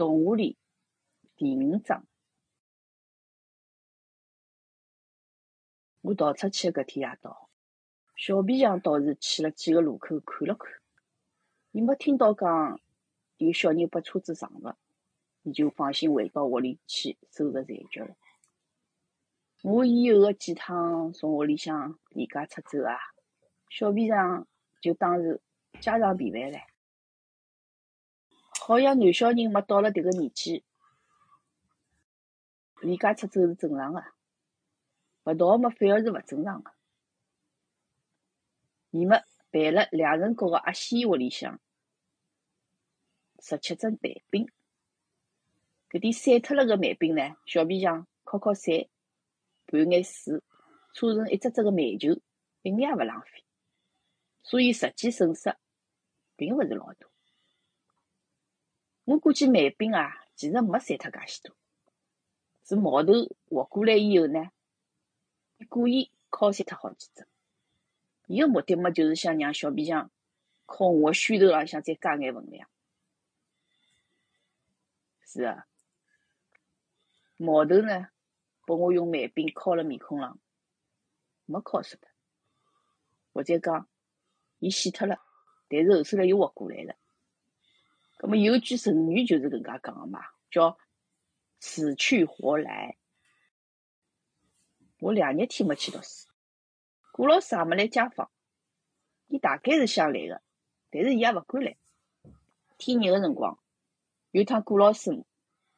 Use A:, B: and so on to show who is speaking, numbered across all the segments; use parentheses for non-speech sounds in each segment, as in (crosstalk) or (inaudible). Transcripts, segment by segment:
A: 动画里第五章，我逃出去的搿天夜到，小皮匠倒是去了几个路口看了看，伊没听到讲有小人把车子撞了，伊就放心回到屋里去收拾残局了。我以后的几趟从屋里向离家出走啊，小皮匠就当是家常便饭唻。好像男小人嘛，到了迭个年纪，离家出走是正常个，勿逃嘛反而是勿正常个。伊么办了两层高个阿仙屋里向。十七只慢饼，搿点散脱了个慢饼呢，小皮匠烤烤散，拌眼水，搓成一只只个慢球，一眼也勿浪费，所以实际损失并勿是老大。我估计慢饼啊，其实没散脱介许多，是毛头活过来以后呢，伊故意敲散脱好几只。伊个目的嘛，就是想让小皮匠靠我个虚头浪向再加眼分量。是啊，毛头呢，拨我用慢饼敲了面孔上，没敲熟脱，或者讲，伊死脱了，但是后首来又活过来了。咁么有句成语就是搿能介讲个嘛，叫“死去活来”。我两日天没去读书，顾老师也没来家访，伊大概是想来个，但是伊也勿敢来。天热个辰光，有趟顾老师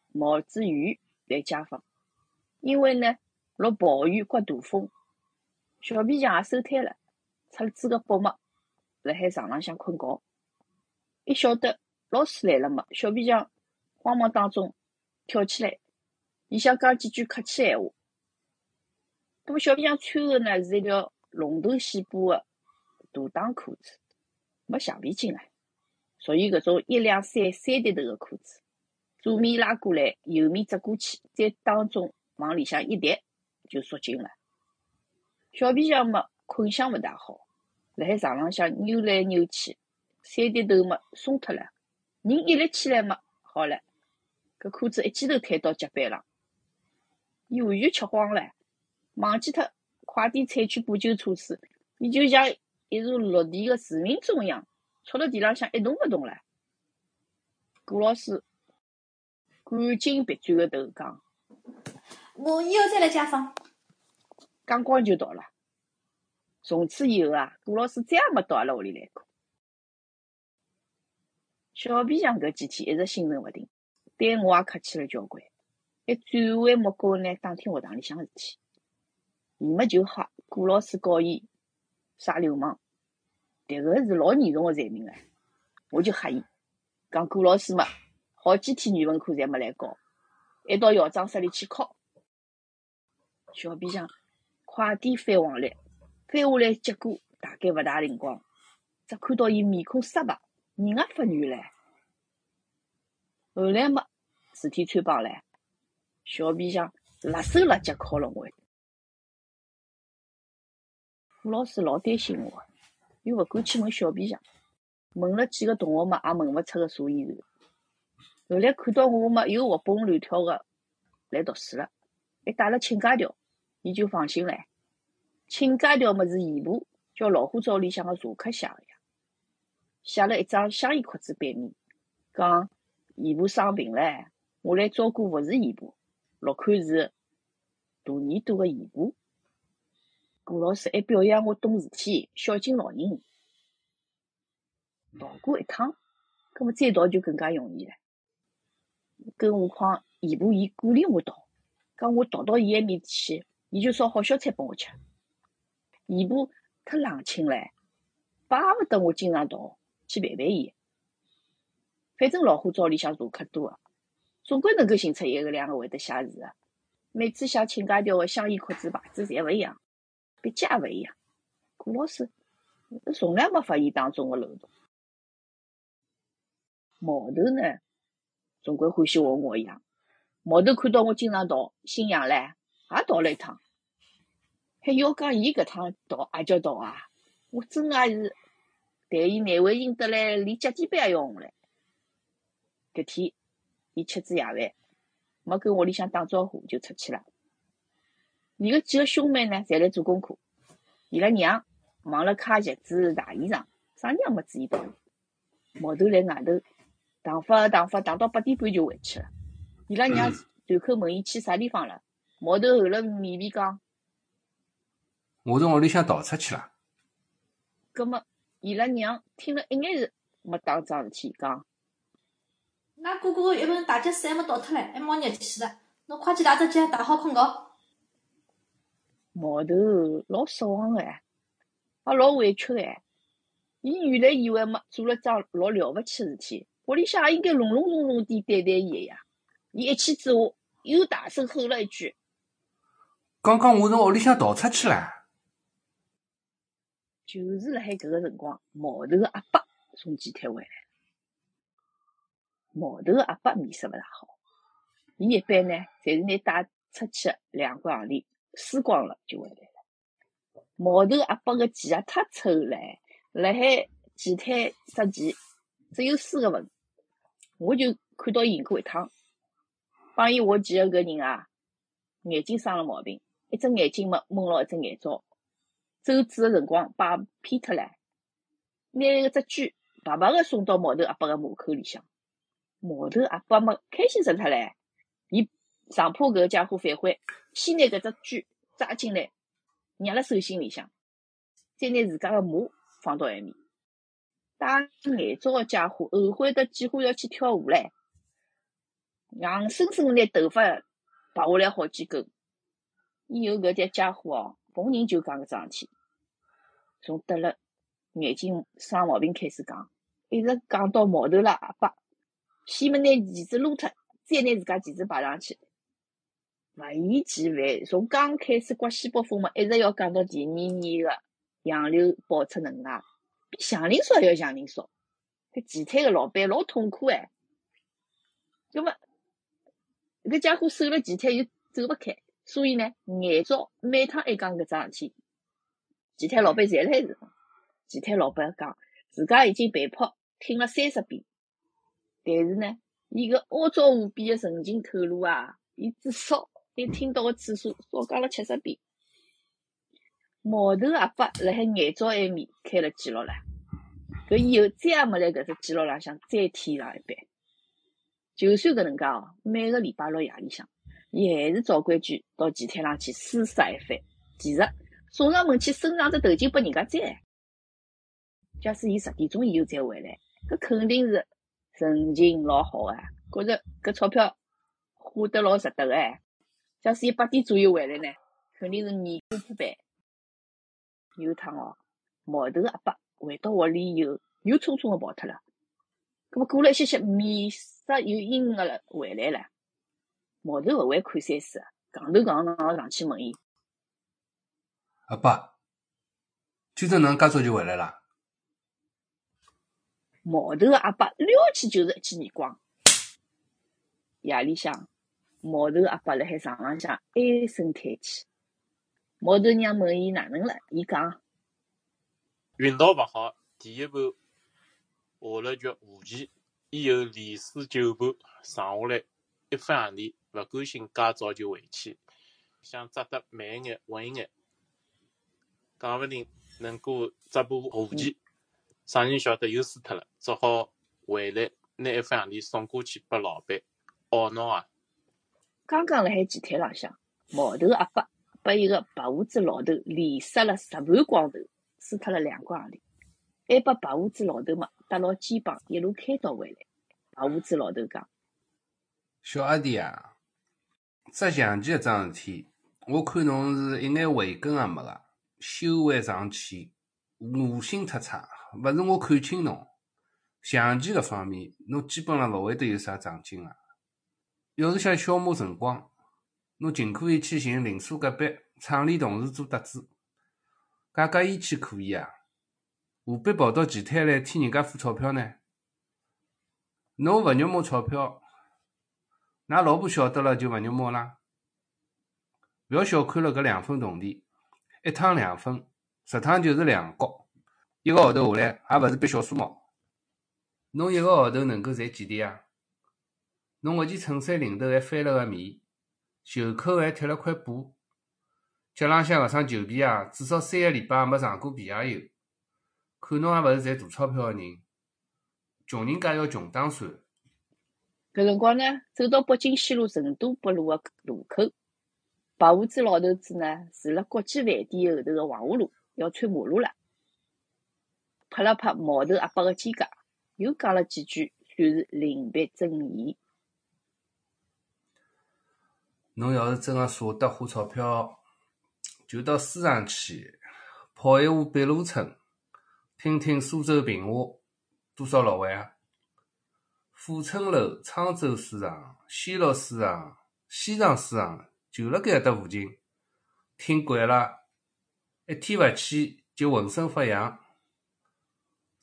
A: 冒着雨来家访，因为呢落暴雨刮大风，小皮匠也收摊了，出了诸葛北嘛，辣海床浪向困觉，一晓得。老师来了嘛？小皮匠慌忙当中跳起来，伊想讲几句客气闲话。那么小皮匠穿的呢是一条龙头线布的大裆裤子，没橡皮筋啊，属于搿种一两三三叠头的裤子。左面拉过来，右面折过去，在当中往里向一叠就缩紧了。小皮匠嘛困相勿大好，辣海床浪向扭来扭去，三叠头嘛松脱了。人一立起来嘛，好了，搿裤子一记头推到脚板上，伊完全吃慌了，忘记脱快点采取补救措施，伊就像一座落地个致命钟一样，戳辣地浪向一动勿动了。顾老师赶紧别转个头讲：“
B: 我以后再来家访。”
A: 讲光就到了。从此以后啊，顾老师再也没到阿拉屋里来过。小皮匠搿几天一直心神勿定，对我也客气了交关，一转换目光呢，打听学堂里向事体。伊么就吓顾老师告伊耍流氓，迭个是老严重个罪名唻。我就吓伊，讲顾老师嘛，好几天语文课侪没来教，还到校长室里去敲。小皮匠快点翻黄历，翻下来结果大概勿大灵光，只看到伊面孔煞白。人也发软唻，后来么事体穿帮唻，小皮匠辣手辣脚敲了我一顿。顾老师老担心我，又勿敢去问小皮匠，问了几个同学嘛，也问勿出个所以然。后来看到我嘛又活蹦乱跳个来读书了，还带了请假条，伊就放心唻。请假条么是姨婆叫老虎灶里向个茶客写个。写了一张香烟壳子背面，讲姨婆生病了，我来照顾勿是姨婆，落款是大耳朵个姨婆。顾老师还表扬我懂事体，孝敬老人。逃过一趟，搿么再逃就更加容易了。更何况姨婆伊鼓励我逃，讲我逃到伊埃面去，伊就烧好小菜拨我吃。姨婆忒冷清唻，巴勿得我经常逃。去陪陪伊，反正老虎灶里向茶客多个，总归能够寻出一个两个会得写字个。每次写请假条个香烟壳子牌子侪勿一样，笔迹也勿一样。顾老师从来没发现当中的漏洞。毛头呢，总归欢喜和我一样。毛头看到我经常逃，心痒唻，也逃了一趟。还要讲伊搿趟逃也叫逃啊！我真也是。对伊难为情得来，连脚底板也要红唻。搿天伊吃子夜饭，没跟屋里向打招呼就出去了。伊个几个兄妹呢，侪来做功课。伊拉娘忙了揩鞋子、洗衣裳，啥人也没注意到伊。毛头辣外头打发打发，打到八点半就回去了。伊拉娘随口问伊去啥地方了，毛头厚了面皮讲。
C: 我从屋里向逃出去了。
A: 葛末伊拉娘听了一眼是没当桩事体，讲：
B: 㑚哥哥个一份大吉书还没倒脱唻，还冒热气了。侬快去洗只脚，洗好困觉。
A: 毛头老失望哎，也老委屈哎。伊原来以为没做了桩老了勿起事体，屋里向也应该隆隆隆隆地对待伊个呀。伊一气之下又大声吼了一句：“
C: 刚刚我从屋里向逃出去了。”
A: 就是辣海搿个辰光，毛头阿伯从几天回来。毛头阿伯面色勿大好，伊一般呢，侪是拿带出去个两块行钿输光了就回来了。毛头阿伯个钱也太臭唻，辣海前台刷钱，只有四个文，我就看到伊过一趟，帮伊划钱个搿人啊，眼睛生了毛病，一只眼睛嘛蒙牢一只眼罩。走子个辰光，把骗脱唻，拿一只猪白白个送到毛头阿伯个马口里向。毛头阿伯嘛开心死脱唻，伊上怕搿家伙反悔，先拿搿只猪抓进来，捏辣手心里向，再拿自家个马放到埃面。戴眼罩个家伙后悔得几乎要去跳舞唻，硬生生拿头发拔下来好几根。以后搿只家伙哦。逢人就讲搿桩事体，从得了眼睛生毛病开始讲，一直讲到毛头了阿爸，先么拿钳子撸脱，再拿自家钳子摆上去，勿厌其烦。从刚开始刮西北风嘛，一直要讲到第二年个杨柳爆出嫩芽，比祥林嫂还要祥林嫂。搿前台个老板老痛苦哎，葛末搿家伙守了前台又走勿开。所以呢，眼罩每趟一讲搿桩事体，前台老板侪来。前台老板讲，自家已经被迫听了三十遍，但是呢，伊搿凹造无比个神情透露啊，伊至少伊听到个次数少讲了七十遍。毛头阿伯辣海眼罩埃面开了记录了，搿以后再也没辣搿只记录浪向再添上一笔。就算搿能介哦，每个礼拜六夜里向。伊还是照规矩到前台上去厮杀一番。其实送上门去伸上只头巾拨人家摘。假使伊十点钟以后再回来，搿肯定是神情老好个，觉着搿钞票花得老值得个。假使伊八点左右回来呢，肯定是面红扑白。有趟哦，毛头阿伯回到屋里以后，又匆匆个跑脱了。搿么过了一歇歇，面色又阴个了，回来了。毛头勿会看山书啊，戆头戆脑上去问伊：“
C: 阿爸，今朝哪能介早就回来了？”
A: 毛头阿爸撩起就是一记耳光。夜里向，毛头阿爸辣海床浪向唉声叹气。毛头娘问伊哪能了，伊讲：“
D: 运道勿好，第一盘下了局无棋，以后连输九盘，剩下来一分行钿。”勿甘心介早就回去，想扎得慢一眼、稳一眼，讲勿定能够扎把和棋。啥人晓得又输脱了，只好回来拿一分行钿送过去拨老板，懊恼啊！
A: 刚刚辣海几台浪向，毛头阿伯拨一个白胡子老头连杀了十盘光头，输脱了两光洋钿，还把白胡子老头嘛搭牢肩膀一路开导回来。白胡子老头讲：“
C: 小阿弟啊！”捉象棋搿桩事体，我看侬是一眼慧根也没个，修为尚浅，悟性太差。勿是我看轻侬，象棋搿方面，侬基本上勿会得有啥长进个。要是想消磨辰光，侬尽可以去寻邻所隔壁厂里同事做搭子，解解义气可以啊。何必跑到前台来替人家付钞票呢？侬勿肉摸钞票。㑚老婆晓得了就勿肉摸啦，勿要小看了搿两分铜钿，一趟两分，十趟就是两角，一个号头下来也勿是笔小数目。侬一个号头能够赚几钿啊？侬搿件衬衫领头还翻了个面，袖口还贴了块布，脚浪向搿双旧皮鞋至少三个礼拜没上过皮鞋油。看侬也勿是赚大钞票个人，穷人家要穷打算。
A: 搿辰光呢，走到北京西路成都北路个路口，白胡子老头子呢住辣国际饭店后头个黄河路，要穿马路了。拍了拍毛头阿伯个肩胛，又讲了几句，算是临别赠言。
C: 侬要是真个舍得花钞票，就到书场去跑一下碧螺春，听听苏州评话，多少六万啊？富春楼、沧州书场、西路书场、西藏书场就辣盖搿搭附近，听惯了，一天勿去就浑身发痒，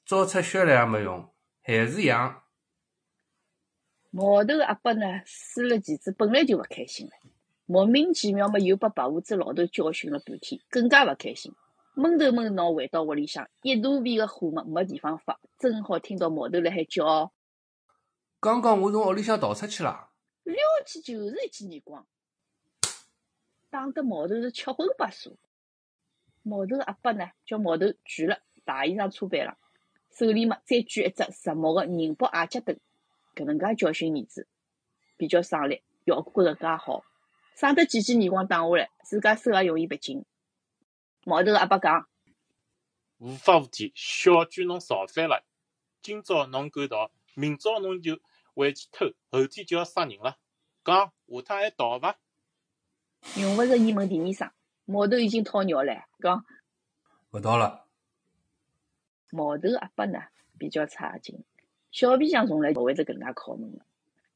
C: 招出血来也没用，还是痒。
A: 毛头阿伯呢，输了棋子本来就勿开心了，莫名其妙么又被白胡子老头教训了半天，更加勿开心。闷头闷脑回到屋里向，一大便个火么没地方发，正好听到毛头辣海叫。
C: 刚刚我从屋里向逃出去了，
A: 撩起就是一记耳光，打得毛头是七荤八素。毛头阿伯呢，叫毛头举了大衣裳车板浪，手里嘛再举一只实木个宁波矮脚凳，搿能介教训儿子，比较省力，效果更加好，省得几记耳光打下来，自家手也容易别紧。毛头阿伯讲：
D: 无法无天，小鬼侬造反了！今朝侬敢逃，明朝侬就回去偷，后天就要杀人了。讲下趟还逃伐？
A: 用勿着伊问第二声，毛头已经掏尿了，讲
C: 勿逃了。
A: 毛头阿伯呢比较差劲，小皮匠从来勿会得搿能介敲门个。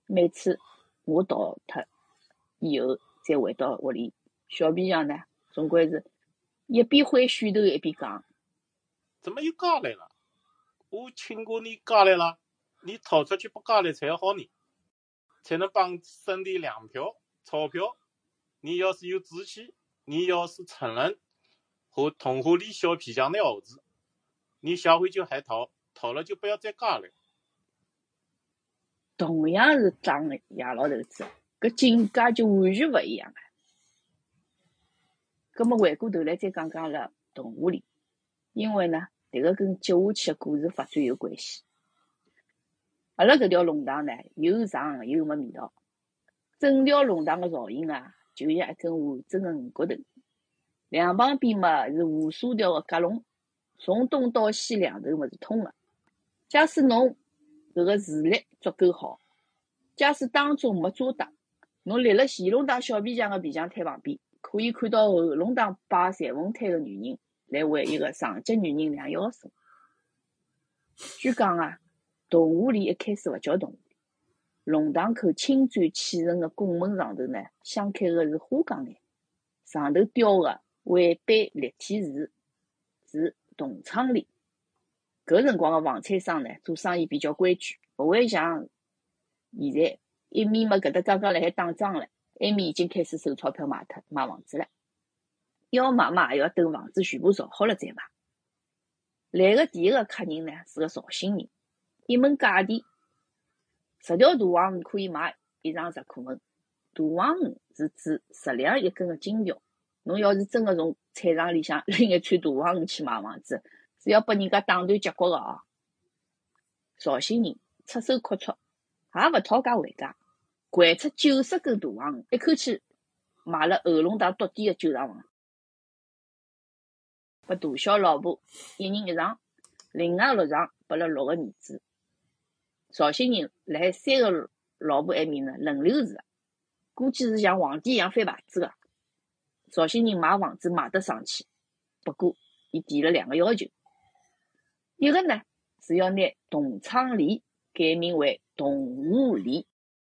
A: 每次我逃脱以后，再回到屋里，小皮匠呢总归是一边挥拳头一边讲：
D: 怎么又家来了？我请过你家来了，你逃出去不家来才好呢，才能帮省点粮票、钞票。你要是有志气，你要是承认和童话里小皮匠的儿子，你下回就还逃，逃了就不要再家来。
A: 同样是长个野老头子，搿境界就完全勿一样个。葛末回过头来再讲讲了童话里，因为呢，迭个跟接下去个故事发展有关系。阿拉搿条龙塘呢，又长又没味道，整条龙塘个造型啊，就像一根完整个鱼骨头，两旁边嘛是无数条个夹龙，从东到西两头么是通个。假使侬搿个视力足够好，假使当中没遮挡，侬立辣前龙塘小皮匠个皮匠摊旁边，可以看到后龙塘摆裁缝摊个女人来为一个上级女人量腰身。据讲啊，童话里一开始勿叫童话里，龙塘口青砖砌成个拱门上头呢，镶嵌个是花岗岩，上头雕个巍斑立体字是同窗里。搿辰光个房产商呢，做生意比较规矩，勿会像现在一面么搿搭刚刚辣海打仗了，埃面已经开始收钞票卖脱卖房子了。要买嘛，也要等房子全部造好了再买。来个第一个客人呢是个绍兴人，一门价钿，十条大黄鱼可以买一场石库门。大黄鱼是指十两一根的金条。侬要是真个从菜场里向 (laughs) 拎一串大黄鱼去买房子，是要拨人家打断脚骨个哦。绍兴人出手阔绰，也勿讨价还价，掼出九十根大黄鱼，一口气买了后龙塘笃底个九幢房，拨大小老婆一人一床，另外六床拨了六个儿子。绍兴人辣海三个老婆埃面呢轮流住，估计是像皇帝一样翻牌子个。绍兴人买房子买得上去，不过伊提了两个要求，一个呢是要拿同昌里改名为同武里，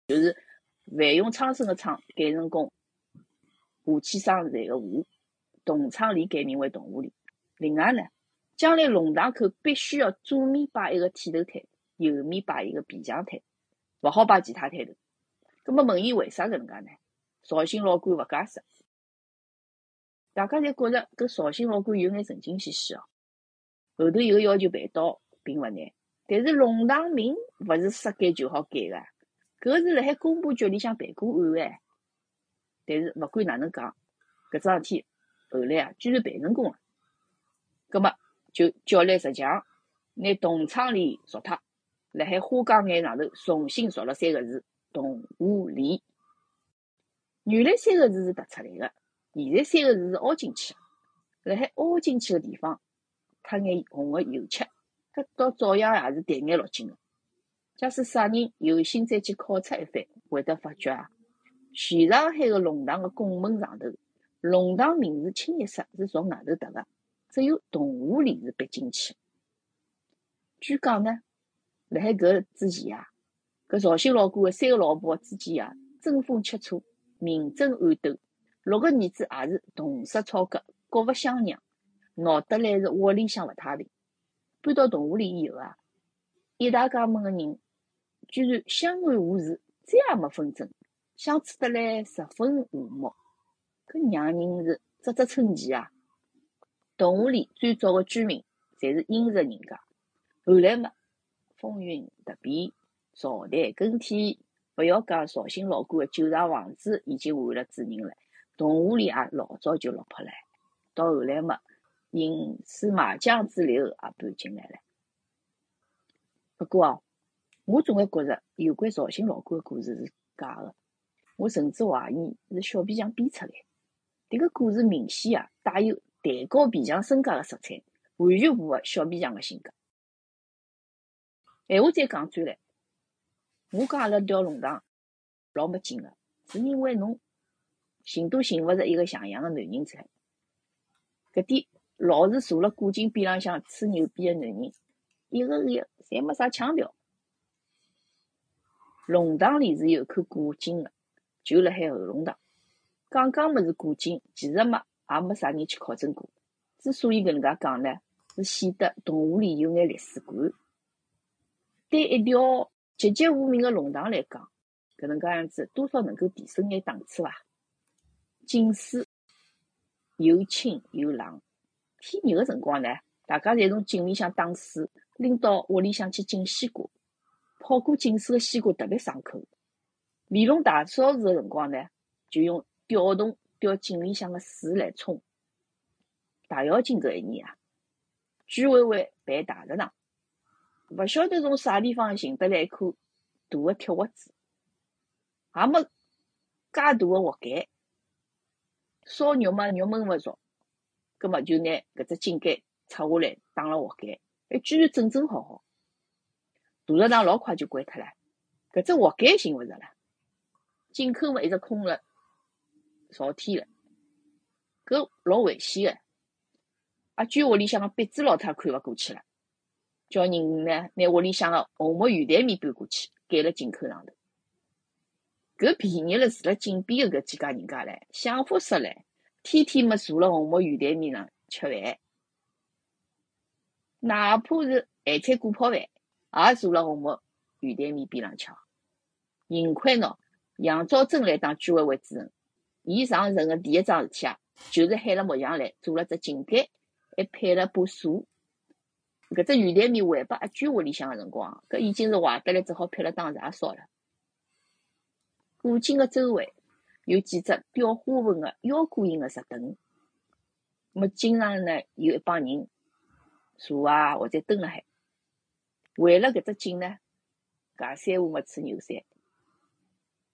A: 就是万用昌盛个昌改成功，和气生财个和，同昌里改名为同武里。另外呢，将来龙塘口必须要左面摆一个剃头摊，右面摆一个皮匠摊，勿好摆其他摊头。葛末问伊为啥搿能介呢？绍兴老倌勿解释。大家侪觉着搿绍兴老倌有眼神经兮兮哦。后头有要求办到并勿难，但是龙塘名勿是说改就好改个，搿是辣海公布局里向办过案哎，但是勿管哪能讲，搿桩事体后来啊，居然办成功了。葛末就叫来石匠，拿动窗帘凿脱，辣海花岗岩上头重新凿了三个字“动物里”。原来三个字是凸出来个，现在三个字是凹进去个。辣海凹进去个地方，涂眼红个油漆，搿到照样也是淡眼绿金个。假使啥人有心再去考察一番，会得发觉啊，全上海个龙塘个拱门上头，龙塘名字清一色是从外头凸个，只有动物里是笔进去。据讲呢，辣海搿之前啊，搿绍兴老倌个三个老婆之间啊，争风吃醋。明争暗斗，六个儿子也是同室操戈，各勿相让，闹得来是窝里向勿太平。搬到动物里以后啊，一大家门个人居然相安无事，再也没纷争，相处得来十分和睦，搿让人是啧啧称奇啊！动物里最早个居民侪是殷实人家，后来嘛，风云突变，朝代更替。勿要讲绍兴老倌个旧上房子已经换了主人了，动物里也老早就落魄了。到后来嘛，隐私麻将之流也搬进来了。不过哦，我总归觉着有关绍兴老倌个故事是假个。我甚至怀疑是小皮匠编出来。迭个故事明显啊，带有抬高皮匠身价个色彩，完全符合小皮匠个性格。闲话再讲转来。我讲阿拉条龙塘老没劲个，是因为侬寻都寻勿着一个像样个男人出来。搿点老是坐辣古井边浪向吹牛逼个男人，一个个侪没啥腔调。龙塘里是有口古井个，就辣海后龙塘。讲讲么是古井，其实嘛也没啥人去考证过。之所以搿能介讲呢，是显得动物里有眼历史感。对一条。籍籍无名个龙塘来讲，搿能介样子多少能够提升眼档次伐？井水又清又冷，天热个辰光呢，大家侪从井里向打水，拎到屋里向去浸西瓜。泡过井水个西瓜特别爽口。连龙大扫除个辰光呢，就用吊桶吊井里向个水来冲。大跃进搿一年啊，居委会办大食堂。勿晓得从啥地方寻得来一颗大个铁锅子，也没介大个锅盖，烧肉嘛肉焖勿熟，葛末就拿搿只井盖拆下来打了锅盖，哎，居然整整好好。大食堂老快就关脱了，搿只锅盖寻勿着了，井口嘛一直空了朝天了，搿老危险个，阿居屋里向个壁纸老太看勿过去了。叫人呢，拿屋里向个红木圆台面搬过去，盖辣井口上头。搿便宜了住辣井边个搿几家人家唻，享福死唻！天天么坐辣红木圆台面上吃饭，哪怕是咸菜锅泡饭，也坐辣红木圆台面边浪吃。幸亏喏，杨兆珍来当居委会主任，伊上任个第一桩事体啊，就是喊了木匠来做了只井盖，还配了把锁。搿只圆台面还拨阿娟屋里向个辰光，搿已经是坏得来，只好撇了当茶烧了。古井个周围有几只雕花纹个腰鼓形个石凳，么经常呢有一帮人坐啊或者蹲辣海。为了搿只井呢，搿三胡么吹牛山，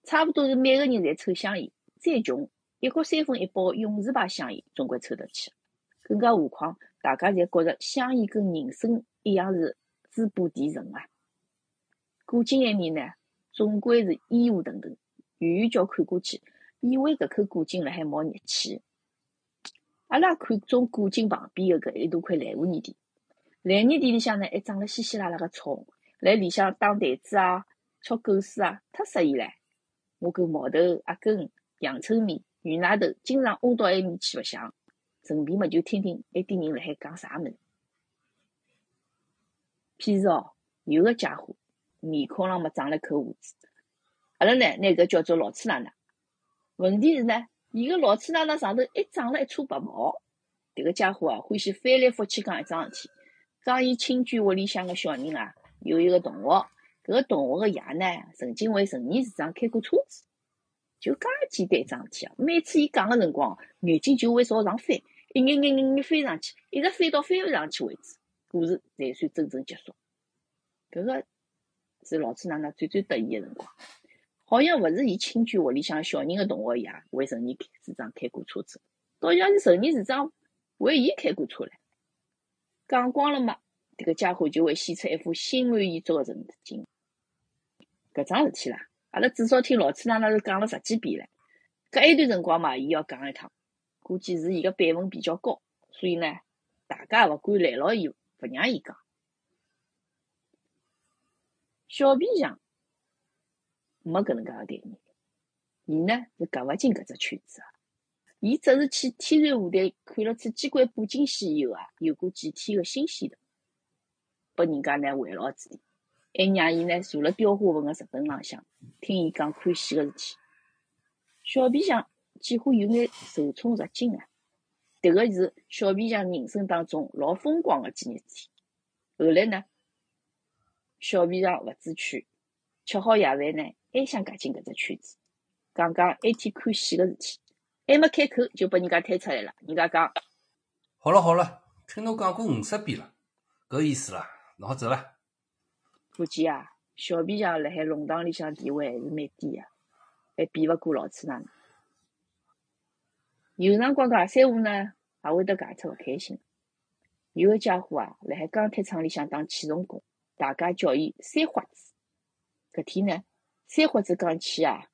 A: 差不多是每个人侪抽香烟，再穷一角三分一包勇士牌香烟总归抽得起。更加何况，大家侪觉着香烟跟人参一样是滋补提神啊！古井埃面呢，总归是烟雾腾腾，远远叫看过去，以为搿口古井辣海冒热气。阿拉看中古井旁边个搿一大块烂污泥地，烂泥地里向呢还长了稀稀拉拉个草，辣里向打台子啊、敲狗屎啊，太适意唻！我跟毛头、阿根、阳春面、鱼奶头经常窝到埃面去白相。顺便嘛，就听听埃点人辣海讲啥物事。譬如哦，有个家伙面孔上嘛长了口胡子，阿拉呢拿搿叫做老粗奶奶。问题是呢，伊个老粗奶奶上头还长了一撮白毛。迭个家伙啊，欢喜翻来覆去讲一桩事体，讲伊亲眷屋里向个小人啊，有一个同学搿个同学个爷呢，曾经为陈年市长开过车子，就介简单一桩事体啊！每次伊讲个辰光，眼睛就会朝上翻，一眼眼眼眼飞上去，一直飞到飞勿上去为止，故事才算真正结束。搿个是老子奶奶最最得意个辰光，好像勿是伊亲眷屋里向小人个同学爷为陈年市长开过车子，倒像是陈年市长为伊开过车唻。讲光了嘛，迭个家伙就会显出一副心满意足个神情。搿桩事体啦，阿拉至少听老崔奶奶是讲了十几遍了。搿一段辰光嘛，伊要讲一趟，估计是伊个辈分比较高，所以呢，大家勿敢拦牢伊，勿让伊讲。小皮匠没搿能介个概念，伊呢是夹勿进搿只圈子个。伊只是去天然舞台看了次机关布景戏以后啊，有过几天个新鲜的，拨人家呢围牢住，还让伊呢坐辣雕花纹个石凳浪向，听伊讲看戏个事体。小皮匠几乎有眼受宠若惊啊！迭个是小皮匠人生当中老风光个几日事体。后来呢，小皮匠勿知趣，吃好夜饭呢，还想夹进搿只圈子，讲讲一天看戏个事体。还没开口就被人家推出来了。人家讲：“
C: 好了好了，听侬讲过五十遍了，搿意思啦，侬好走了。”
A: 估计啊，小皮匠辣海弄堂里向地位还是蛮低个，还比勿过老次奶奶。有辰光讲三胡呢，也会得讲出勿开心。有个家伙啊，辣海钢铁厂里向当起重工，大家叫伊三花子。搿天呢，三花子讲起啊，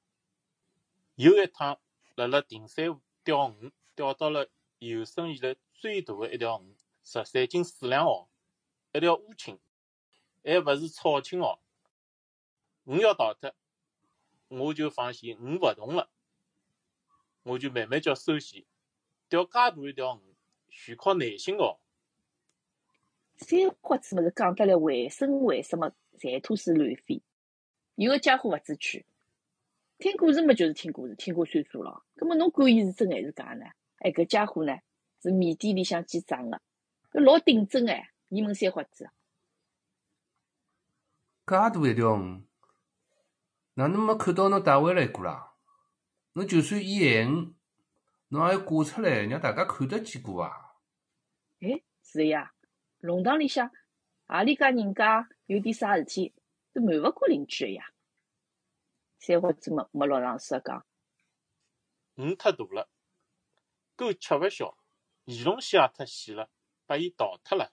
D: 有一趟。辣辣定山湖钓鱼，钓到了有生以来最大的一条鱼，十三斤四两毫，一条乌青，还勿是草青哦。鱼要逃脱，我就发现鱼勿动了，我就慢慢叫收线。钓介大一条鱼，全靠耐心哦。
A: 三花子么是讲得来卫生卫生么，馋吐丝乱飞，有个家伙勿知趣。听故事么就是听故事，听过算数了。葛末侬管伊是真还是假呢？哎，搿家伙呢是米店里向记账个，搿老顶真哎！你问三花子，介
C: 大一条鱼，哪能没看到侬带回来过啦？侬就算演闲鱼，侬也要挂出来，让大家看得见过啊！
A: 哎，是呀，弄堂里向阿里家人家有点啥事体，都瞒勿过邻居个呀。三花子没没老长时讲，
D: 鱼太大了，够吃勿消，鱼龙虾也太细了，把伊逃脱了。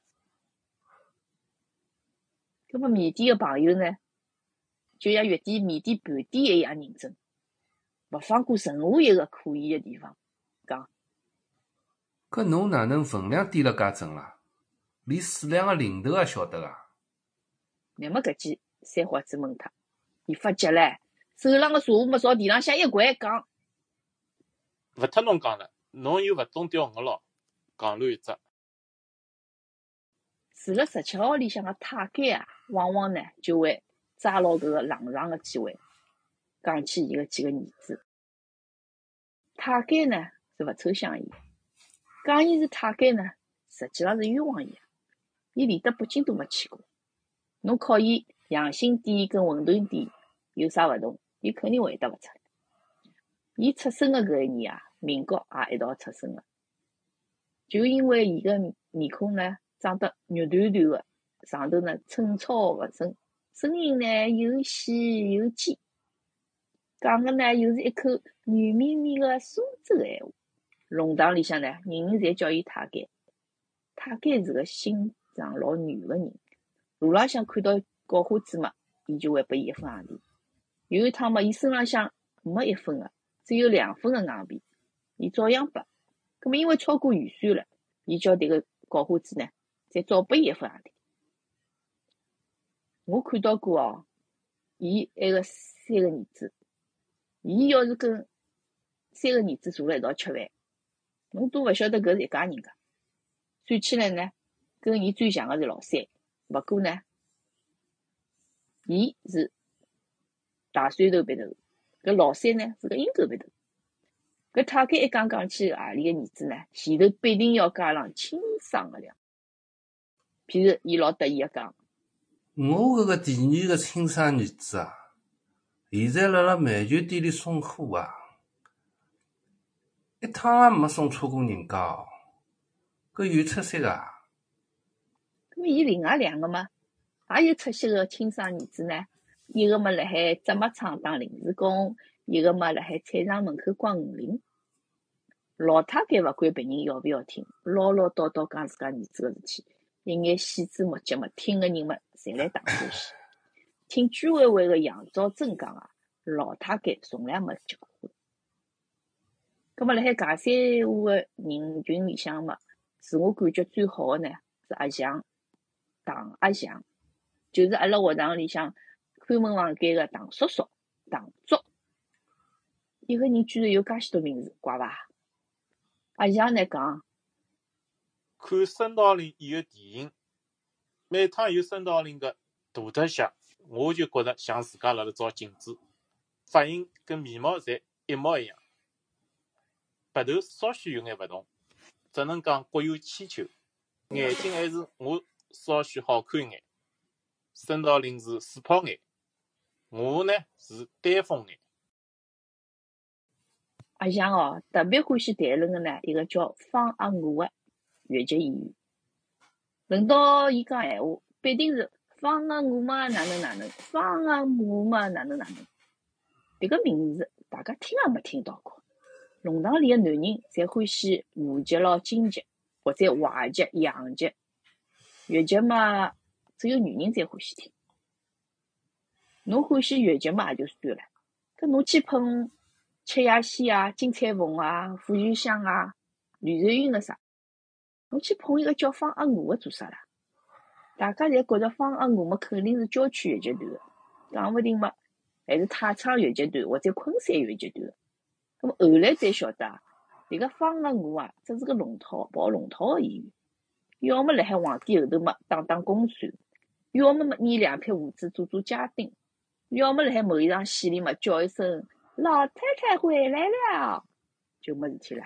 A: 搿么缅甸个朋友呢，就像月底缅甸盘点一样认真，勿放过任何一个可疑的地方。讲，
C: 搿侬哪能分量点了介准啦？连数量个零头也晓得啊？
A: 那么搿记三花子问他，伊发急唻。手浪个茶壶么朝地浪向一掼，讲：“
D: 勿脱侬讲了，侬又勿懂钓鱼咯，讲乱一只。”
A: 住辣十七号里向个太监啊，往往呢就会抓牢搿个冷场个机会，讲起伊个几个儿子。太监呢是勿抽象伊，讲伊是太监呢，实际上是冤枉伊。伊连得北京都没去过，侬考伊养心殿跟馄饨店有啥勿同？伊肯定回答勿出来。伊出生个搿一年啊，民国也一道出生个，就因为伊个面孔呢长得肉团团个，上头呢寸草勿生，声音呢又细又尖，讲个呢又是一口软绵绵个苏州闲话。弄堂里向呢，人人侪叫伊太监。太监是个心肠老软个人，路浪向看到搞花子嘛，伊就会拨伊一分硬币。有一趟嘛，伊身浪向没一分个，只有两分个硬币，伊照样拨。葛末因为超过预算了，伊叫迭个搞花子呢，再照拨伊一分硬币。我看到过哦，伊埃个三个儿子，伊要是跟三个儿子坐辣一道吃饭，侬都勿晓得搿是一家人个。算起来呢，跟伊最像个是老三，勿过呢，伊是。大山头鼻头，搿老三呢是个鹰狗鼻头。搿太监一讲讲起何里个儿子呢，前头必定要加上轻伤个量。譬如伊老得意个讲，
C: 我搿个第二个亲生儿子啊，现在辣辣篮球店里送货啊，一趟也没送错过人家哦，搿有出息个。
A: 咁么伊另外两个嘛，也有出息个亲生儿子呢。一个嘛辣海制麻厂当临时工，一个嘛辣海菜场门口挂鱼鳞。老太太勿管别人要勿要听，唠唠叨叨讲自家儿子个事体，一眼细枝末节嘛，听个人嘛，侪来打欢喜。听居委会个杨兆珍讲啊，老太太从来没结过婚。葛末辣海噶三胡个人群里向嘛，自我感觉最好个呢是阿祥，唐阿祥，就是阿拉学堂里向看门房间个唐叔叔，唐竹。一个人居然有介许多名字，怪伐？阿祥呢讲，
D: 看孙道临演个电影，每趟有孙道临个大特写，我就觉着像自家辣辣照镜子，发型跟面貌侪一模一样，白头稍许有眼勿同，只能讲各有千秋。眼睛还是我稍许好看眼，孙道临是水泡眼，我呢是丹凤眼。
A: 阿翔哦，特别欢喜谈论个呢，一个叫方阿娥个越剧演员。轮到伊讲闲话，必定是方阿娥嘛哪能哪能，方阿娥嘛哪能哪能。迭个名字大家听也没听到过。弄堂里个男人侪欢喜武剧咯、京剧，或者淮剧、洋剧。越剧嘛，只有女人才欢喜听。侬欢喜越剧嘛也就算了，搿侬去碰。七夜仙啊，金彩凤啊，傅玉香啊，吕瑞云个啥？侬去捧一个叫方阿五个做啥啦？大家侪觉着方阿娥嘛，肯定是郊区越剧团个，讲勿定嘛，还是太仓越剧团或者昆山越剧团个。那么后来才晓得啊，迭个方阿娥啊，只是个龙套跑龙套个演员，要么辣海皇帝后头嘛打打公算，要么嘛捏两撇胡子做做家丁，要么辣海某一场戏里嘛叫一声。老太太回来了，就没事体了。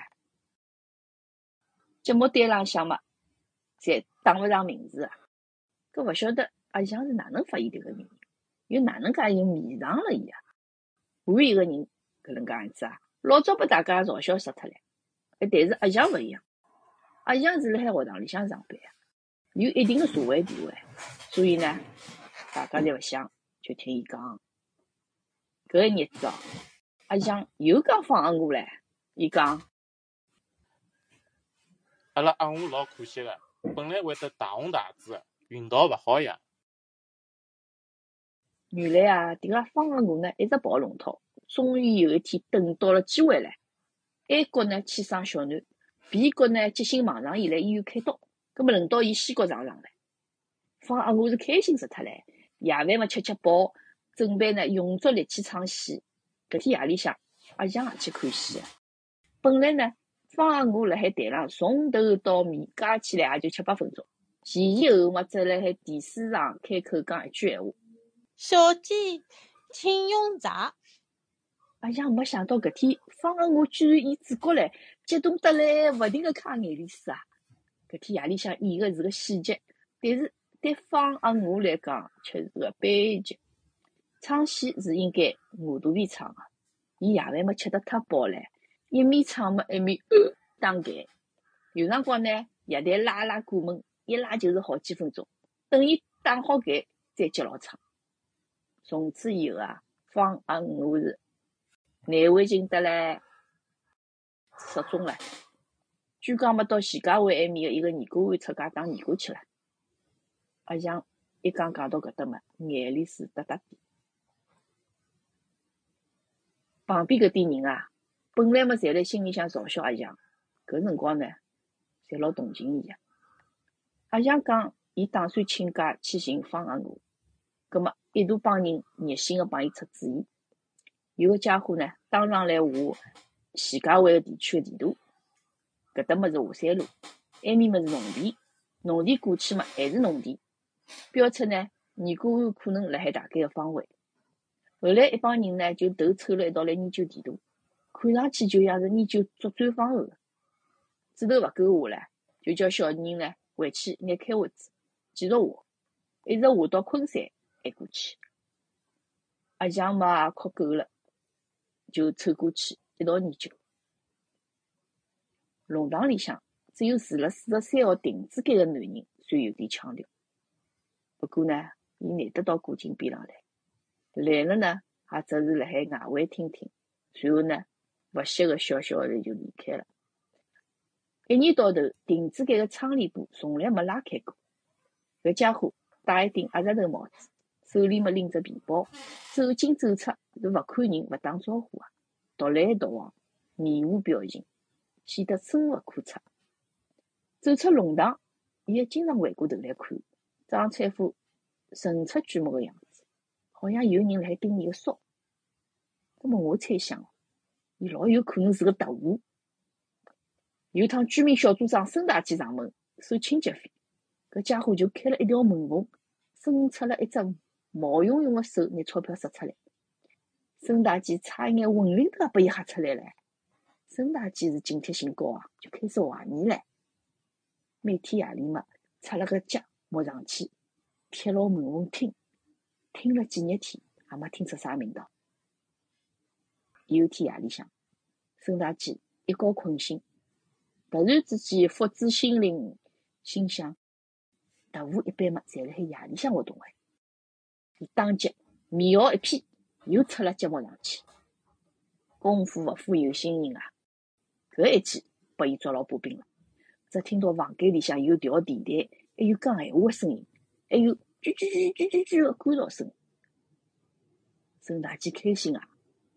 A: 节目单浪向嘛，侪打勿上名字。搿勿晓得阿翔是哪能发现迭个人，又哪能介又迷上了伊啊？换一个人搿能介样子啊，老早被大家嘲笑死脱了。哎，但是阿翔勿一样，阿翔是辣海学堂里向上班，有一定的社会地位，所以呢，大家侪勿想，就听伊讲。搿个日子哦。阿翔又讲方阿娥唻，伊讲，
D: 阿拉阿娥老可惜个，本来会得大红大紫个，运道勿好呀。
A: 原来啊，迭个方阿娥呢，一直跑龙套，终于有一天等到了机会唻。A 国呢去生小囡，B 国呢急性盲肠炎来医院开刀，葛末轮到伊西国上场唻。方阿娥是开心死脱唻，夜饭嘛吃吃饱，准备呢用足力气唱戏。搿天夜里向，阿强也去看戏。本来呢，方阿娥辣海台上从头到尾加起来也就七八分钟，前前后后嘛，只辣海电视上开口讲一句闲话：“
E: 小姐，请用茶。”
A: 哎呀没想到搿天方阿我居然演主角唻，激动得来勿停个揩眼泪水啊！搿天夜里向演个是个喜剧，但是对方阿我来讲却是个悲剧。唱戏是应该饿肚皮唱个，伊夜饭么吃得太饱唻，一面唱么一面打嗝。有辰光呢，夜台拉拉过门，一拉就是好几分钟。等伊打好嗝，再接牢唱。从此以后啊，方阿娥是难为情得来失踪了。据讲么到徐家汇埃面个一个尼姑庵出家当尼姑去了。阿强一讲讲到搿搭么，眼泪水哒哒滴。旁边搿点人啊，本来嘛，侪辣心里向嘲笑阿强，搿辰光呢，侪老同情伊个。阿强讲，伊打算请假去寻方阿娥，葛末一大帮人热心个帮伊出主意。有个家伙呢，当场来画徐家汇个地区个地图，搿搭么是华山路，埃面么是农田，农田过去嘛还是农田，标出呢尼姑庵可能辣海大概个方位。后来一帮人呢，就头凑了一道来研究地图，看上去就像是研究作战方案个。指头勿够下唻，就叫小人呢回去拿开会子，继续画。一直下到昆山还过去。阿强嘛也哭够了，就凑过去一道研究。弄堂里向只有住了四十三号亭子间个男人算有点腔调，不过呢，伊难得到古井边浪来，来了呢，也只是辣海外围听听，随后呢，勿歇个笑笑的就离开了。一年到头，亭子间个窗帘布从来没拉开过。搿家伙戴一顶鸭舌头帽子，手里么拎着皮包，走进走出是勿看人、勿打招呼啊，独来独往，面无表情，显得深不可测。走出弄堂，伊还经常回过头来看，装出一副神出鬼没个样子，好像有人辣盯伊个梢。葛末我猜想，伊老有可能是个特务。有趟居民小组长孙大姐上门收清洁费，搿家伙就开了一条门缝，伸出了一只毛茸茸个手，拿钞票塞出来。孙大姐差一眼魂灵都要拨伊吓出来了。孙大姐是警惕性高啊，就开始怀疑唻。每天夜里嘛，插了个脚摸上去，贴牢门缝听，听了几日天，也没听出啥味道。有天夜里向，孙大姐一觉困醒。突然之间，福至心灵，心想：特务一般嘛，侪辣海夜里向活动哎。伊当即面袄一披，又出了节目上去。功夫勿负有心人啊！搿一记拨伊抓牢把柄了。只听到房间里向有调电台，还有讲闲话个声音，还有啾啾啾啾啾啾的干扰声。孙大姐开心啊，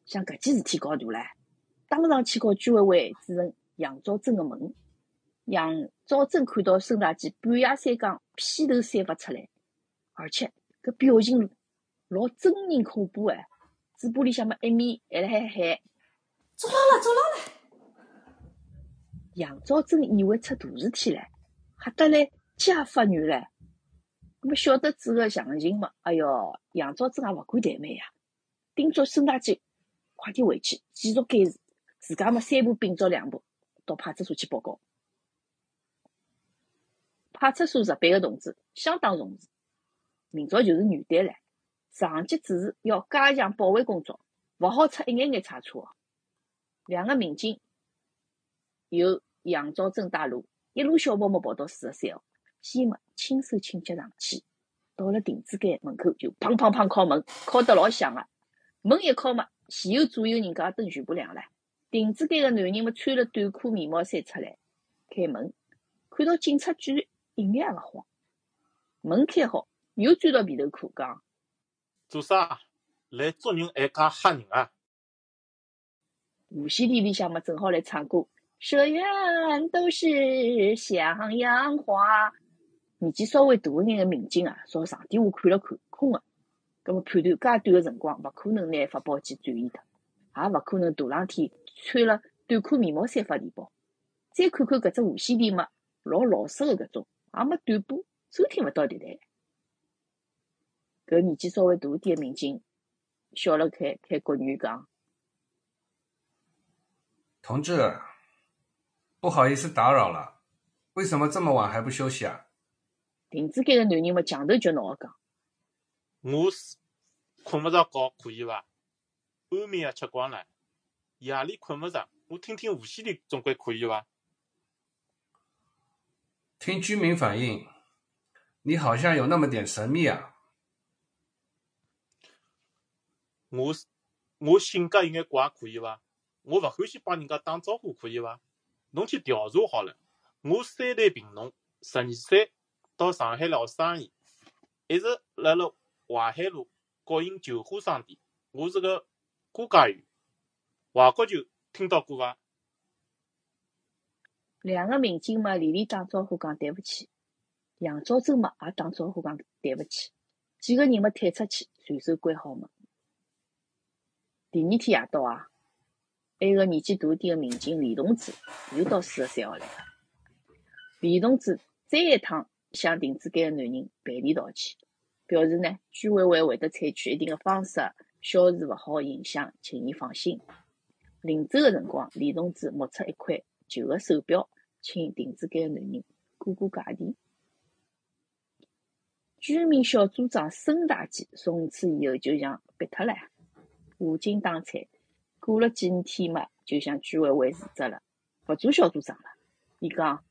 A: 想搿件事体搞大唻，当场去告居委会主任。杨兆珍个门，杨兆珍看到孙大姐半夜三更披头散发出来，而且搿表情老狰狞恐怖哎，嘴巴里向么一面还辣海喊：“
B: 捉牢了，捉牢了！”
A: 杨兆珍以为出大事体唻，吓得来家发软唻。那么晓得这个详情嘛？哎哟，杨兆珍也勿敢怠慢呀，叮嘱孙大姐快点回去继续监视，自家嘛三步并作两步。到派出所去报告。派出所值班个同志相当重视，明朝就是元旦了，上级指示要加强保卫工作，勿好出一眼眼差错。两个民警由杨兆珍带路，一路小跑跑跑到四十三号，先么轻手轻脚上去，到了亭子间门口就砰砰砰敲门，敲得老响个。门一敲嘛，前后左右人家灯全部亮了。亭子间个男人么穿了短裤、棉毛衫出来开门，看到警察居然一眼也勿慌。门开好，又钻到被头裤讲：“
D: 做啥？来捉人还介吓人啊？”
A: 无线电里向么正好来唱歌：“社员都是向阳花。”年纪稍微大一眼个民警啊，朝上电话看了看，空个。葛么判断介短个辰光，勿可能拿发报机转移脱，也勿可能大冷天。穿了短裤、棉毛衫发电报，再看看搿只无线电嘛，老老式个搿种，也没短波，收听勿到电台。搿年纪稍微大点个民警笑了开，开国语讲：“
C: 同志，不好意思打扰了，为什么这么晚还不休息啊？”
A: 亭子间个男人嘛，强头脚脑个讲：“
D: 我是困勿着觉，可以伐？安眠药吃光了。”夜里困勿着，我听听无线电总归可以伐？
C: 听居民反映，你好像有那么点神秘啊。
D: 我我性格有眼怪，可以伐？我勿欢喜帮人家打招呼，可以伐？侬去调查好了。我三代贫农，十二岁到上海来学生意，一直辣辣淮海路国营旧货商店。我是个估价员。外国球听到过伐？
A: 两个民警嘛，连连打招呼讲对勿起。杨兆珍嘛，也打招呼讲对勿起。几个人嘛退出去，随手关好门。第二天夜到啊，埃个年纪大点个民警李同志又到四十三号来了。李同志再一趟向亭子间个男人赔礼道歉，表示呢，居委会会得采取一定个方式消除勿好个影响，请伊放心。临走个辰光，李同志摸出一块旧个手表，请亭子间个男人过过价钿。居民小组长孙大姐从此以后就像别脱了，无精打采。过了几天嘛，就向居委会辞职了，勿做小组长了。伊讲，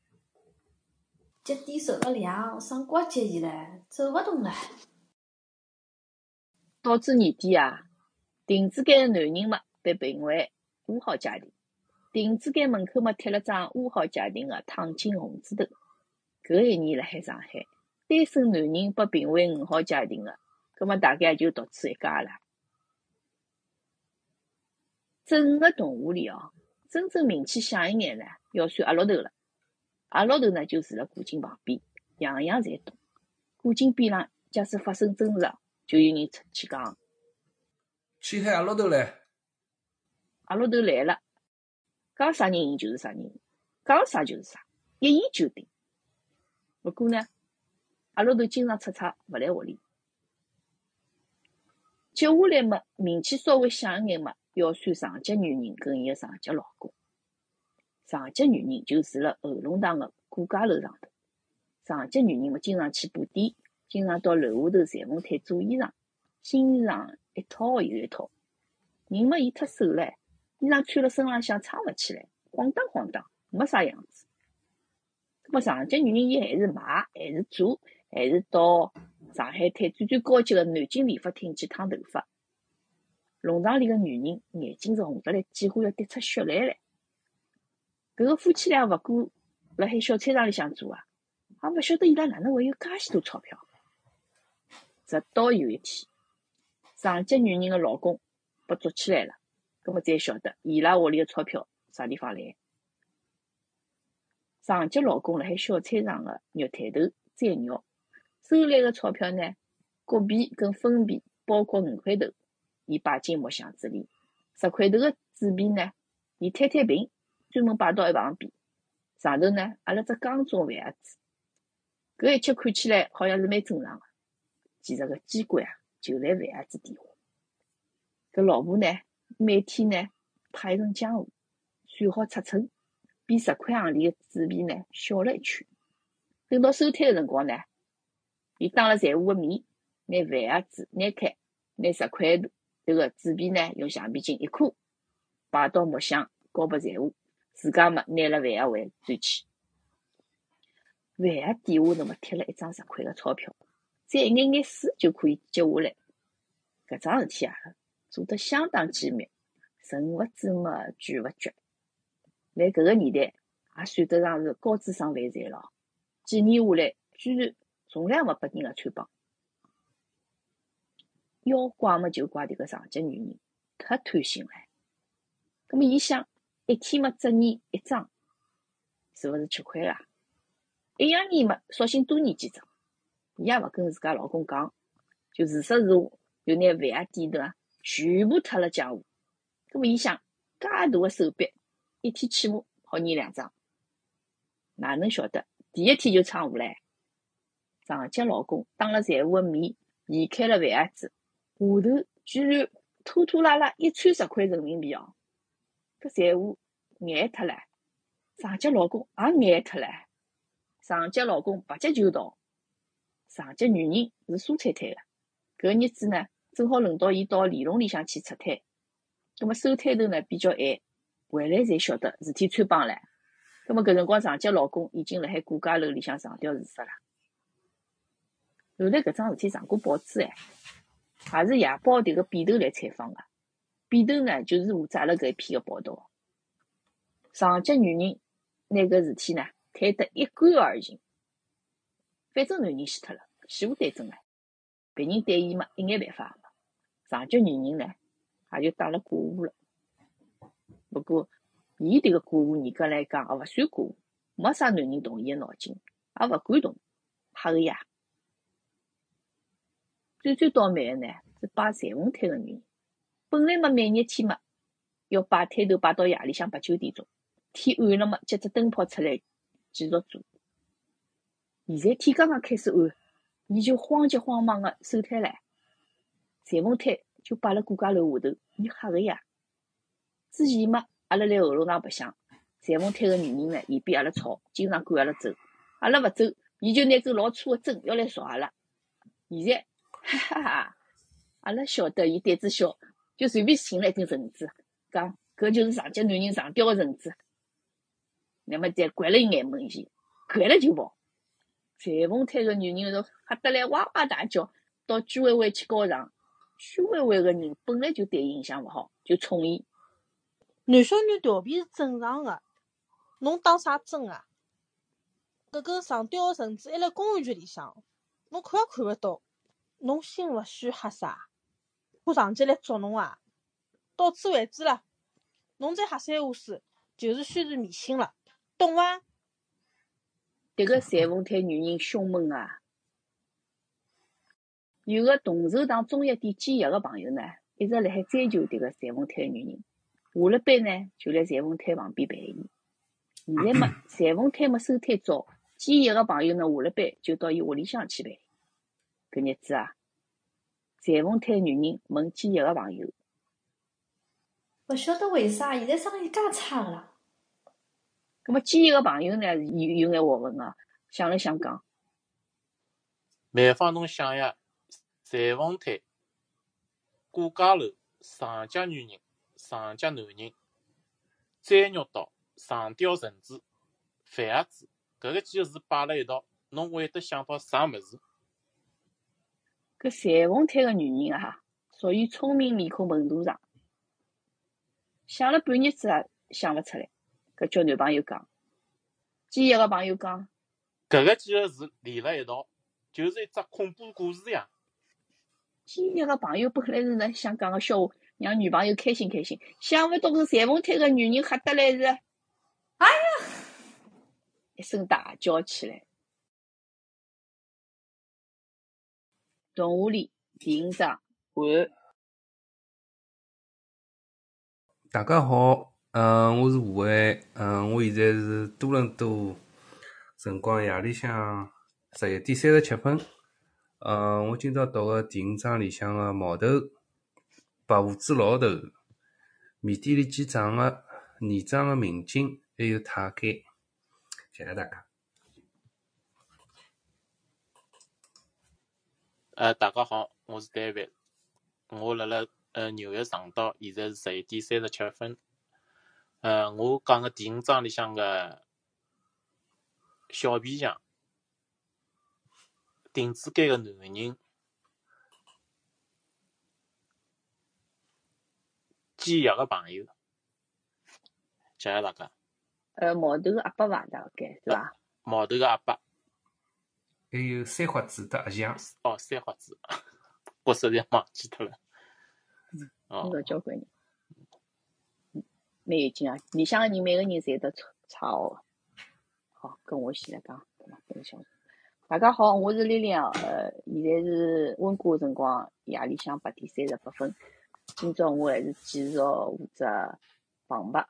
B: 脚底受了凉，生瓜结炎唻，走勿动了。
A: 导致年底啊，亭子间个男人嘛被评为五号家庭，亭子间门口嘛贴了张五号家庭的烫金红纸头。搿一年辣海上海，单身男人被评为五号家庭个，葛末大概就独处一家了。整个动物里哦，真正名气响一眼呢，要算阿老头了。阿老头呢就住辣古井旁边，样样侪懂。古井边浪，假使发生争执，就有人出去讲。
C: 去喊阿老头来。
A: 阿老头来了，讲啥人赢就是啥人赢，讲啥就是啥，一言九鼎。不过呢，阿老头经常出差，勿来屋里。接下来嘛，名气稍微响一眼嘛。要算上级女人跟伊个上级老公，上级女人就住辣后龙塘个顾家楼上头。上级女人嘛，经常去布店，经常到楼下头裁缝摊做衣裳，新衣裳一套又一套。人嘛，伊太瘦唻，衣裳穿辣身浪向撑勿起来，晃荡晃荡，没啥样子。咾么，上级女人伊还是买，还是做，还是到上海滩最最高级个南京理发厅去烫头发。弄堂里个女人眼睛是红得来，几乎要滴出血来唻。搿个夫妻俩勿过辣海小菜场里向做啊，也勿晓得伊拉哪能会有介许多钞票。直到有一天，上级女人个老公被捉起来了，葛末才晓得伊拉屋里个钞票啥地方来。上级老公辣海小菜场个肉摊头宰肉，收来个钞票呢，国币跟分币包括五块头。伊摆进木箱子里，十块头个纸币呢，伊摊摊平，专门摆到一旁边。上头呢，阿拉只钢种饭盒子。搿一切看起来好像是蛮正常个，其实个机关啊，就辣饭盒子底下。搿老婆呢，每天呢，派一根浆糊，算好尺寸，比十块行钿个纸币呢小了一圈。等到收摊个辰光呢，伊当了财务个面，拿饭盒子拿开，拿十块头。迭个纸币呢，用橡皮筋一箍，摆到木箱，交拨财务，自家嘛拿了饭盒回转去。饭盒底下头么贴了一张十块个钞票，再一眼眼水就可以接下来。搿桩事体啊，做得相当机密，人勿知嘛，句勿绝。辣搿个年代，也算得上是高智商犯罪了。几年下来，居然从来没拨人家穿帮。要怪么就怪迭个上级女人太贪心了。葛末伊想，一天么只念一张，是勿是吃亏啊？一样念么，索性多念几张。伊也勿跟自家老公讲，就自说自话，就拿饭盒底头全部脱了江湖。葛末伊想，介大个手笔，一天起码好念两张。哪能晓得第一天就闯祸唻？上级老公当了财务个面，移开了饭盒子。下头居然拖拖拉拉一串十块人民币哦！搿财务眼脱了，上级老公也眼脱了。上级老公拔脚就逃，上级女人是蔬菜摊个，搿日子呢，正好轮到伊到里弄里向去出摊。葛末收摊头呢比较晚，回来才晓得事体穿帮唻。葛末搿辰光，上级老公已经辣海顾家楼里向上吊自杀了。后来搿桩事体上过报纸哎。也是夜报迭个编头来采访个，编头呢就是负责阿拉搿一篇个报道。上级女人拿搿事体呢推得一干二净，反正男人死脱了，死无对证唻，别人对伊嘛一眼办法也没。上级女人呢也就当了寡妇了。不过，伊迭个寡妇严格来讲也勿算寡妇，没啥男人动伊个脑筋，也勿敢动，吓个呀。最最倒霉个呢，是摆裁缝摊个女人。本来嘛，每日天嘛，要摆摊头摆到夜里向八九点钟，天暗了嘛，接只灯泡出来继续做。现在天刚刚开始暗，伊就慌急慌忙个收摊唻。裁缝摊就摆辣顾家楼下头，伊吓个呀！之前嘛，阿拉辣后楼上白相，裁缝摊个女人呢，嫌比阿拉吵，经常赶阿拉走。阿拉勿走，伊就拿根老粗个针要来戳阿拉。现在，哈哈哈，阿拉晓得伊胆子小，就随便寻了一根绳子，讲搿就是上级男人上吊个绳子。那么再掼了伊眼门前，掼了就跑。裁缝摊个女人都吓得来哇哇大叫，到居委会去告状。居委会个人本来就对伊印象勿好，就冲伊。
E: 男小女调皮是正常个，侬当啥真啊？搿根上吊个绳子还辣公安局里向，侬看也看勿到，侬心勿虚吓啥？怕上级来捉侬啊？到此为止了，侬再瞎三胡四，就是宣传迷信了，懂伐？
A: 迭个裁缝摊女人凶猛啊！有个同寿堂中药店兼业个朋友呢，一直辣海追求迭个裁缝摊女人。下了班呢，就辣裁缝摊旁边陪伊。现在嘛，裁缝摊嘛收摊早，兼业个朋友呢，下了班就到伊屋里向去陪。搿日子啊，裁缝摊女人问兼业个朋友，
B: 勿晓得为啥现在生意介差个啦？
A: 葛末兼业个朋友呢，有有眼学问个，想了想讲，
D: 万芳，侬想呀，裁缝摊、过家楼、上家女人、上家男人、摘肉刀、上吊绳子、饭盒子，搿个几个字摆辣一道，侬会得想到啥物事？
A: 搿裁缝摊个女人啊，属于聪明面孔笨肚肠，想了半日子也想勿出来。搿叫男朋友讲，兼业个朋友讲，
D: 搿个几个字连辣一道，就是一只恐怖故事呀！
A: 今日个朋友本来是呢想讲个笑话，让女朋友开心开心，想勿到搿裁缝摊个女人吓得来是，
B: 哎呀，
A: 一声大叫起来。动画里第五章完。
C: 大家好，嗯，我是吴伟，嗯，我现在是多伦多，辰光夜里向十一点三十七分。嗯，我今朝读个第五章里向个毛头、白胡子老头、米店里记账个、年长个民警，还有太监。谢谢大家。
D: 呃，大家好，我是 David，我辣辣呃纽约长岛，现在是十一点三十七分。呃，我讲个第五章里向个小皮匠，顶子间个男人，兼业个朋友，谢谢大家。
A: 呃，毛头个阿伯伐？大概是伐？
D: 毛头个阿伯，
C: 还有三花子的阿强，
D: 哦，三花子，(laughs) 我实在忘记脱了。
A: 嗯
D: 哦，
A: 到交关人，嗯蛮有劲啊！里向个人每个人侪得差差学个。好，跟我先来讲，对伐？搿个小大家好，我是丽丽啊。呃，现在是温哥华辰光夜里向八点三十八分。今朝我还是继续负责旁白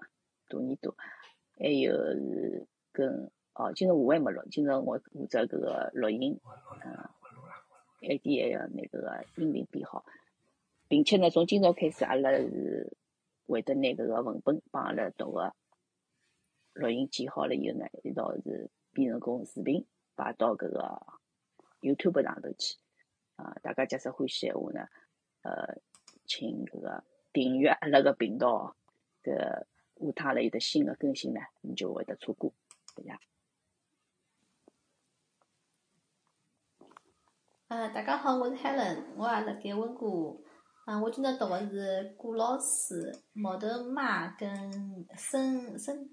A: 多年多，还有是跟哦，今朝我还没录，今朝我负责搿个录音，嗯，I D 还要拿搿个音频编好，并且呢，从今朝开始，阿拉是会得拿搿个文本帮阿拉读个录音剪好了以后呢，一道是编成功视频摆到搿个 YouTube 上头去。啊，大家假使欢喜闲话呢，呃，请搿个订阅阿拉个频道哦，搿下趟阿拉有得新的更新呢，你就会得错过，对呀。
B: 呃，大家好，我是 Helen，我也辣盖温哥华。啊，我今朝读的是顾老师、毛头妈跟孙孙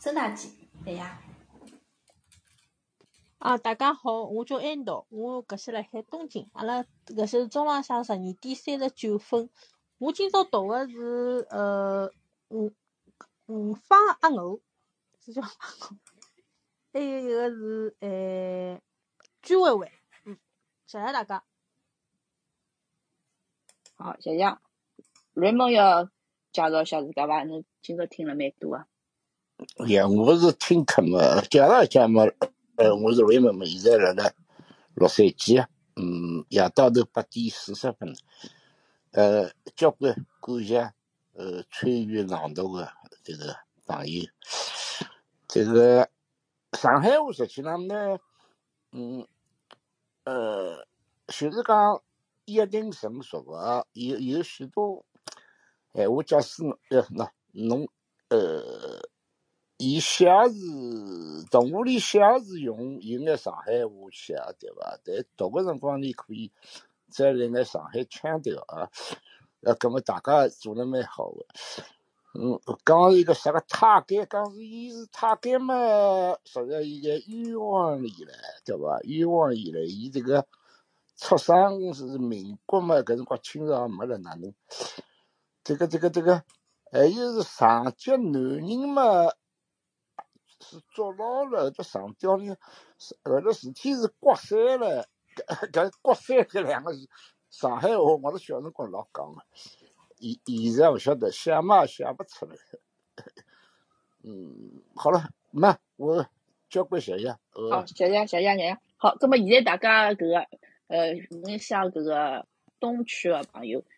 B: 孙大姐，对呀。
E: 啊，大家好，我叫安道，我搿些辣海东京，阿拉搿些是中浪向十二点三十九分。我今朝读个是呃五五方阿牛，是叫阿牛，还有一个是呃居委会，嗯，谢谢大家。
A: 好，谢谢。瑞蒙要介绍一下自家伐？侬今朝听了蛮多啊。
F: 呀，我是听课嘛，介绍一下嘛。呃，我是瑞文嘛，现在辣辣洛杉矶。嗯，夜到头八点四十分。呃，交关感谢呃参与朗读的这个朋友。这个上海话实际上呢，嗯，呃，就是讲一定成熟个，有有许多闲话，假使呃那侬呃伊写字动物里写字用有眼上海话写对伐？但读个辰光你可以再来眼上海腔调啊，呃，搿么大家做了蛮好个。嗯，讲一个啥个太监，讲是伊是太监嘛，实际伊在冤枉里唻，对伐？冤枉伊唻，伊这个出生是民国嘛，搿辰光清朝没了，哪能？这个这个这个，还有是上级男人嘛，是坐牢了，后头上吊呢，后头事体是刮三了，搿搿刮三搿两个字，上海话我是小辰光老讲个。现现在勿晓得想嘛写勿出来，嗯，好了，那我交关谢谢。呃
A: 好，谢谢谢谢谢谢。好，葛么现在大家搿个呃，马来西亚搿个东区个朋友，